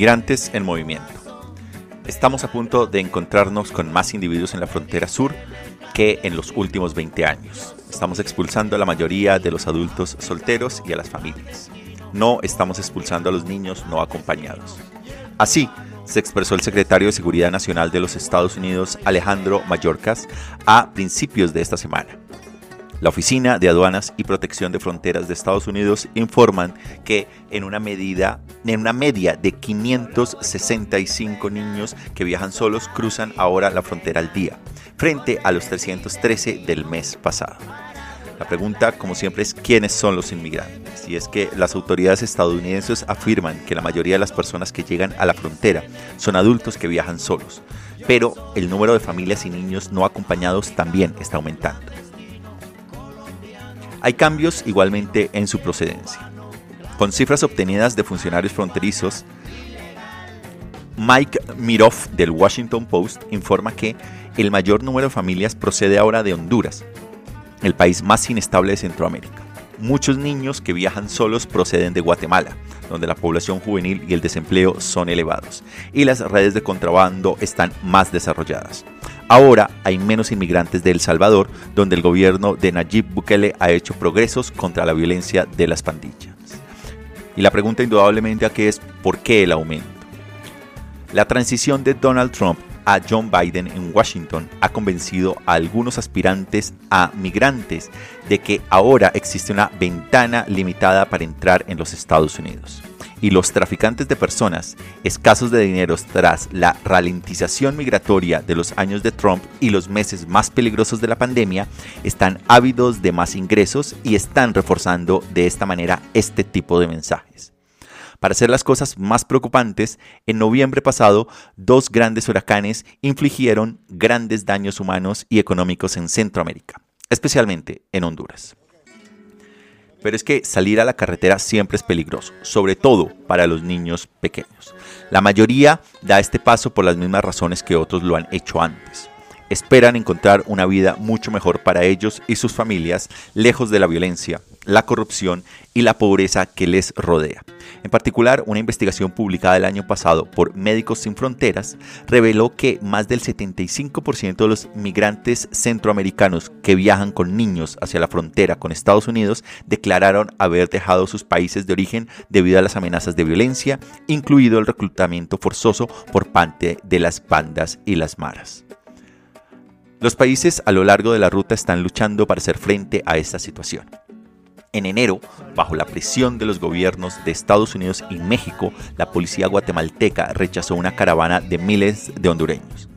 Migrantes en movimiento. Estamos a punto de encontrarnos con más individuos en la frontera sur que en los últimos 20 años. Estamos expulsando a la mayoría de los adultos solteros y a las familias. No estamos expulsando a los niños no acompañados. Así se expresó el secretario de Seguridad Nacional de los Estados Unidos, Alejandro Mayorkas, a principios de esta semana. La Oficina de Aduanas y Protección de Fronteras de Estados Unidos informan que en una medida, en una media de 565 niños que viajan solos cruzan ahora la frontera al día, frente a los 313 del mes pasado. La pregunta, como siempre, es quiénes son los inmigrantes. Y es que las autoridades estadounidenses afirman que la mayoría de las personas que llegan a la frontera son adultos que viajan solos, pero el número de familias y niños no acompañados también está aumentando. Hay cambios igualmente en su procedencia. Con cifras obtenidas de funcionarios fronterizos, Mike Miroff del Washington Post informa que el mayor número de familias procede ahora de Honduras, el país más inestable de Centroamérica. Muchos niños que viajan solos proceden de Guatemala, donde la población juvenil y el desempleo son elevados, y las redes de contrabando están más desarrolladas. Ahora hay menos inmigrantes de El Salvador, donde el gobierno de Nayib Bukele ha hecho progresos contra la violencia de las pandillas. Y la pregunta indudablemente aquí es ¿por qué el aumento? La transición de Donald Trump a John Biden en Washington ha convencido a algunos aspirantes a migrantes de que ahora existe una ventana limitada para entrar en los Estados Unidos. Y los traficantes de personas, escasos de dinero tras la ralentización migratoria de los años de Trump y los meses más peligrosos de la pandemia, están ávidos de más ingresos y están reforzando de esta manera este tipo de mensajes. Para hacer las cosas más preocupantes, en noviembre pasado, dos grandes huracanes infligieron grandes daños humanos y económicos en Centroamérica, especialmente en Honduras. Pero es que salir a la carretera siempre es peligroso, sobre todo para los niños pequeños. La mayoría da este paso por las mismas razones que otros lo han hecho antes esperan encontrar una vida mucho mejor para ellos y sus familias, lejos de la violencia, la corrupción y la pobreza que les rodea. En particular, una investigación publicada el año pasado por Médicos Sin Fronteras reveló que más del 75% de los migrantes centroamericanos que viajan con niños hacia la frontera con Estados Unidos declararon haber dejado sus países de origen debido a las amenazas de violencia, incluido el reclutamiento forzoso por parte de las bandas y las maras. Los países a lo largo de la ruta están luchando para hacer frente a esta situación. En enero, bajo la presión de los gobiernos de Estados Unidos y México, la policía guatemalteca rechazó una caravana de miles de hondureños.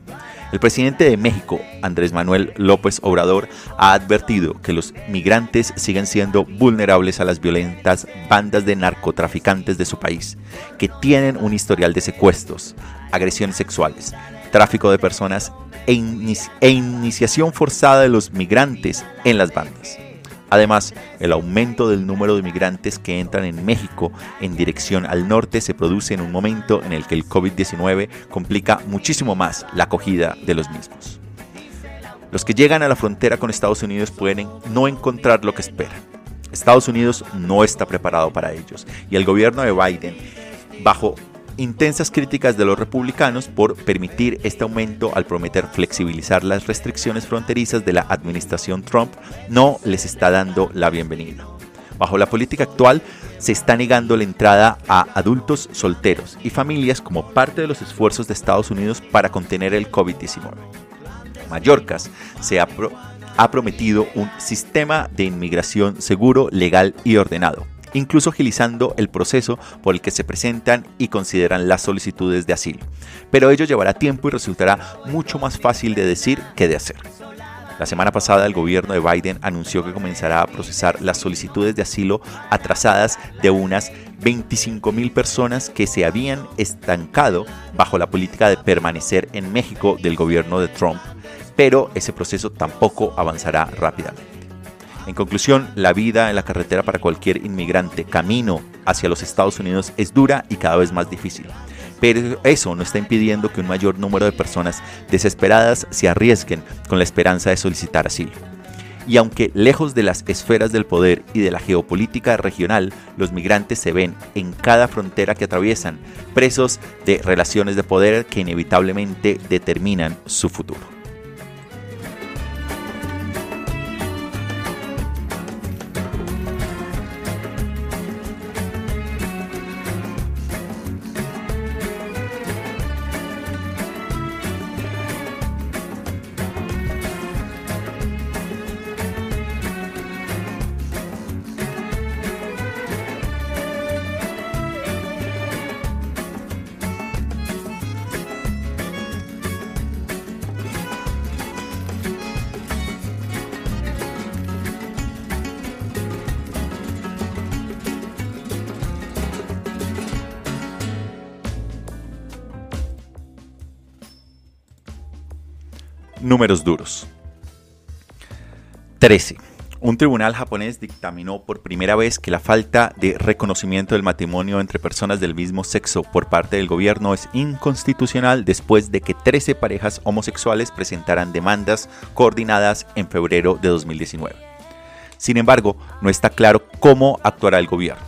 El presidente de México, Andrés Manuel López Obrador, ha advertido que los migrantes siguen siendo vulnerables a las violentas bandas de narcotraficantes de su país, que tienen un historial de secuestros, agresiones sexuales, tráfico de personas e, e, iniciación forzada de los migrantes en las bandas. Además, el aumento del número de migrantes que entran en México en dirección al norte se produce en un momento en el que el COVID-19 complica muchísimo más la acogida de los mismos. Los que llegan a la frontera con Estados Unidos pueden no encontrar lo que esperan. Estados Unidos no está preparado para ellos y el gobierno de Biden, bajo intensas críticas de los republicanos por permitir este aumento al prometer flexibilizar las restricciones fronterizas de la administración Trump, no les está dando la bienvenida. Bajo la política actual, se está negando la entrada a adultos solteros y familias como parte de los esfuerzos de Estados Unidos para contener el COVID-19. Mallorcas se ha, ha prometido un sistema de inmigración seguro, legal y ordenado, incluso agilizando el proceso por el que se presentan y consideran las solicitudes de asilo. Pero ello llevará tiempo y resultará mucho más fácil de decir que de hacer. La semana pasada el gobierno de Biden anunció que comenzará a procesar las solicitudes de asilo atrasadas de unas 25.000 personas que se habían estancado bajo la política de permanecer en México del gobierno de Trump, pero ese proceso tampoco avanzará rápidamente. En conclusión, la vida en la carretera para cualquier inmigrante camino hacia los Estados Unidos es dura y cada vez más difícil. Pero eso no está impidiendo que un mayor número de personas desesperadas se arriesguen con la esperanza de solicitar asilo. Y aunque lejos de las esferas del poder y de la geopolítica regional, los migrantes se ven en cada frontera que atraviesan, presos de relaciones de poder que inevitablemente determinan su futuro. Números duros. 13. Un tribunal japonés dictaminó por primera vez que la falta de reconocimiento del matrimonio entre personas del mismo sexo por parte del gobierno es inconstitucional después de que 13 parejas homosexuales presentaran demandas coordinadas en febrero de 2019. Sin embargo, no está claro cómo actuará el gobierno.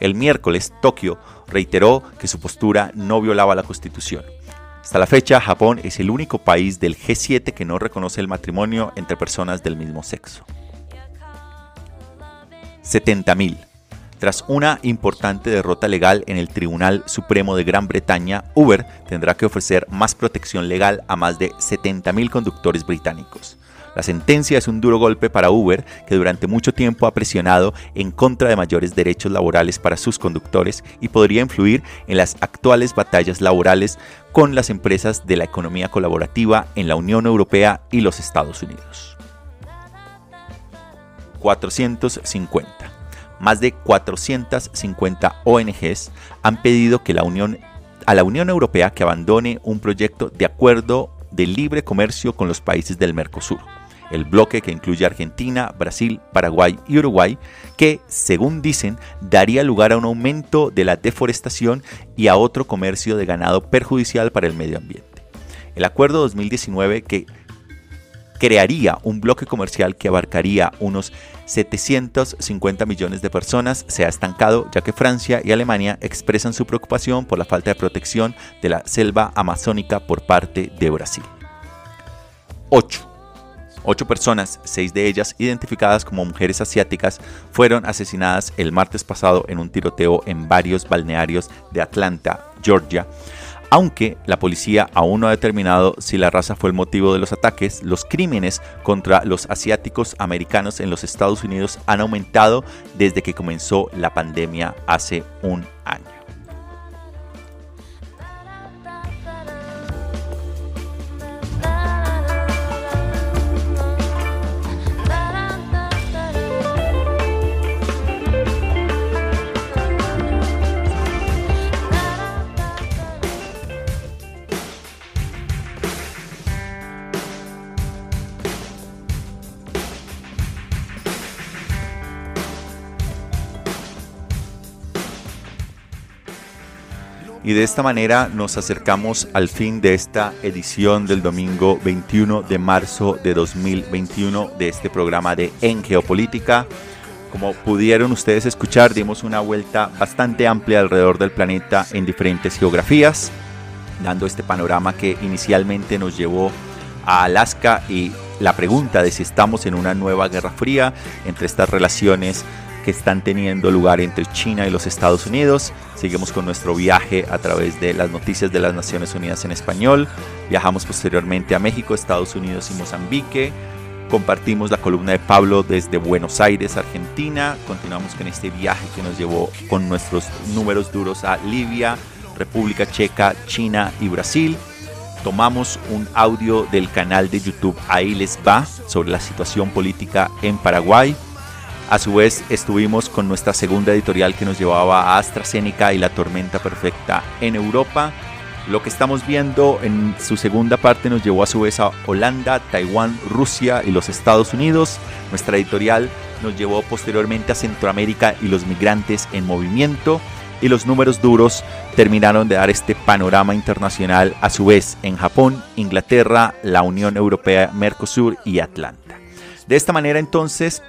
El miércoles, Tokio reiteró que su postura no violaba la constitución. Hasta la fecha, Japón es el único país del G7 que no reconoce el matrimonio entre personas del mismo sexo. 70.000. Tras una importante derrota legal en el Tribunal Supremo de Gran Bretaña, Uber tendrá que ofrecer más protección legal a más de 70.000 conductores británicos. La sentencia es un duro golpe para Uber, que durante mucho tiempo ha presionado en contra de mayores derechos laborales para sus conductores y podría influir en las actuales batallas laborales con las empresas de la economía colaborativa en la Unión Europea y los Estados Unidos. 450. Más de 450 ONGs han pedido que la Unión, a la Unión Europea que abandone un proyecto de acuerdo de libre comercio con los países del Mercosur el bloque que incluye Argentina, Brasil, Paraguay y Uruguay, que, según dicen, daría lugar a un aumento de la deforestación y a otro comercio de ganado perjudicial para el medio ambiente. El acuerdo 2019 que crearía un bloque comercial que abarcaría unos 750 millones de personas se ha estancado ya que Francia y Alemania expresan su preocupación por la falta de protección de la selva amazónica por parte de Brasil. 8. Ocho personas, seis de ellas identificadas como mujeres asiáticas, fueron asesinadas el martes pasado en un tiroteo en varios balnearios de Atlanta, Georgia. Aunque la policía aún no ha determinado si la raza fue el motivo de los ataques, los crímenes contra los asiáticos americanos en los Estados Unidos han aumentado desde que comenzó la pandemia hace un año. De esta manera nos acercamos al fin de esta edición del domingo 21 de marzo de 2021 de este programa de En Geopolítica. Como pudieron ustedes escuchar, dimos una vuelta bastante amplia alrededor del planeta en diferentes geografías, dando este panorama que inicialmente nos llevó a Alaska y la pregunta de si estamos en una nueva guerra fría entre estas relaciones que están teniendo lugar entre China y los Estados Unidos. Seguimos con nuestro viaje a través de las noticias de las Naciones Unidas en español. Viajamos posteriormente a México, Estados Unidos y Mozambique. Compartimos la columna de Pablo desde Buenos Aires, Argentina. Continuamos con este viaje que nos llevó con nuestros números duros a Libia, República Checa, China y Brasil. Tomamos un audio del canal de YouTube Ahí les va sobre la situación política en Paraguay. A su vez estuvimos con nuestra segunda editorial que nos llevaba a AstraZeneca y la tormenta perfecta en Europa. Lo que estamos viendo en su segunda parte nos llevó a su vez a Holanda, Taiwán, Rusia y los Estados Unidos. Nuestra editorial nos llevó posteriormente a Centroamérica y los migrantes en movimiento. Y los números duros terminaron de dar este panorama internacional a su vez en Japón, Inglaterra, la Unión Europea, Mercosur y Atlanta. De esta manera entonces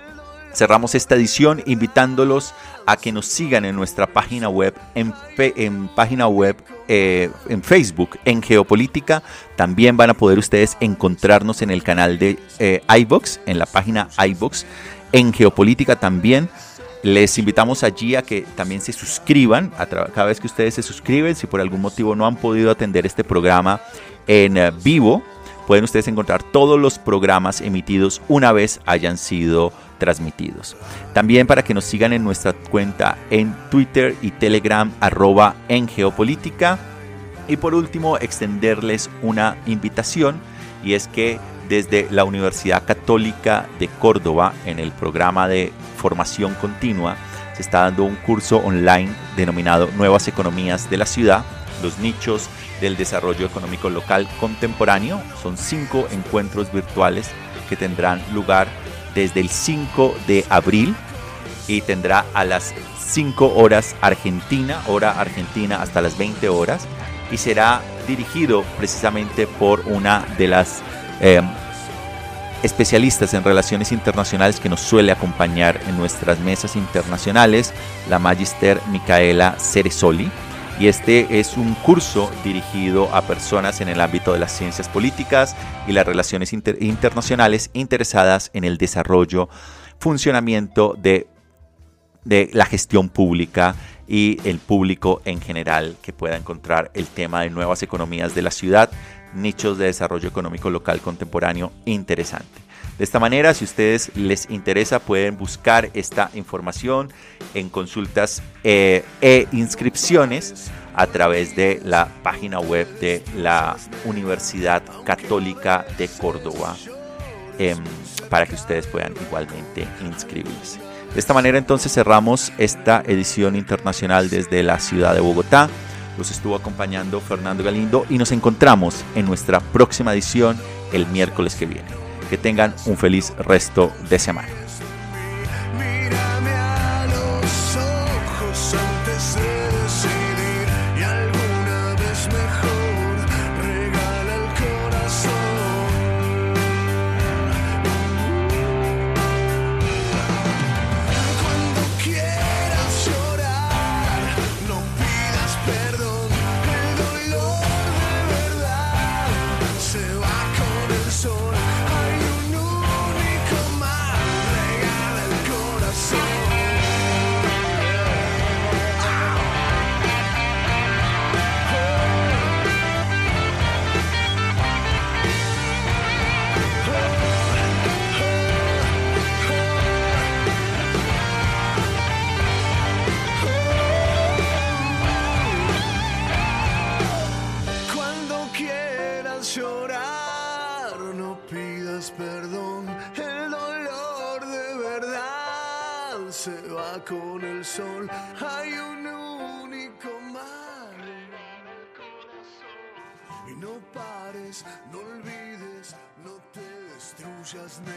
cerramos esta edición invitándolos a que nos sigan en nuestra página web, en, en página web, eh, en Facebook, en Geopolítica. También van a poder ustedes encontrarnos en el canal de eh, iVox, en la página iVox, en Geopolítica también. Les invitamos allí a que también se suscriban. A cada vez que ustedes se suscriben, si por algún motivo no han podido atender este programa en eh, vivo, pueden ustedes encontrar todos los programas emitidos una vez hayan sido transmitidos. También para que nos sigan en nuestra cuenta en Twitter y Telegram arroba en geopolítica. Y por último, extenderles una invitación y es que desde la Universidad Católica de Córdoba, en el programa de formación continua, se está dando un curso online denominado Nuevas Economías de la Ciudad, los nichos del desarrollo económico local contemporáneo. Son cinco encuentros virtuales que tendrán lugar desde el 5 de abril y tendrá a las 5 horas Argentina, hora Argentina hasta las 20 horas y será dirigido precisamente por una de las eh, especialistas en relaciones internacionales que nos suele acompañar en nuestras mesas internacionales, la Magister Micaela Ceresoli. Y este es un curso dirigido a personas en el ámbito de las ciencias políticas y las relaciones inter- internacionales interesadas en el desarrollo, funcionamiento de de la gestión pública y el público en general que pueda encontrar el tema de nuevas economías de la ciudad, nichos de desarrollo económico local contemporáneo interesante. De esta manera, si ustedes les interesa, pueden buscar esta información en consultas eh, e inscripciones a través de la página web de la Universidad Católica de Córdoba em, para que ustedes puedan igualmente inscribirse. De esta manera entonces cerramos esta edición internacional desde la ciudad de Bogotá. Los estuvo acompañando Fernando Galindo y nos encontramos en nuestra próxima edición el miércoles que viene. Que tengan un feliz resto de semana. does not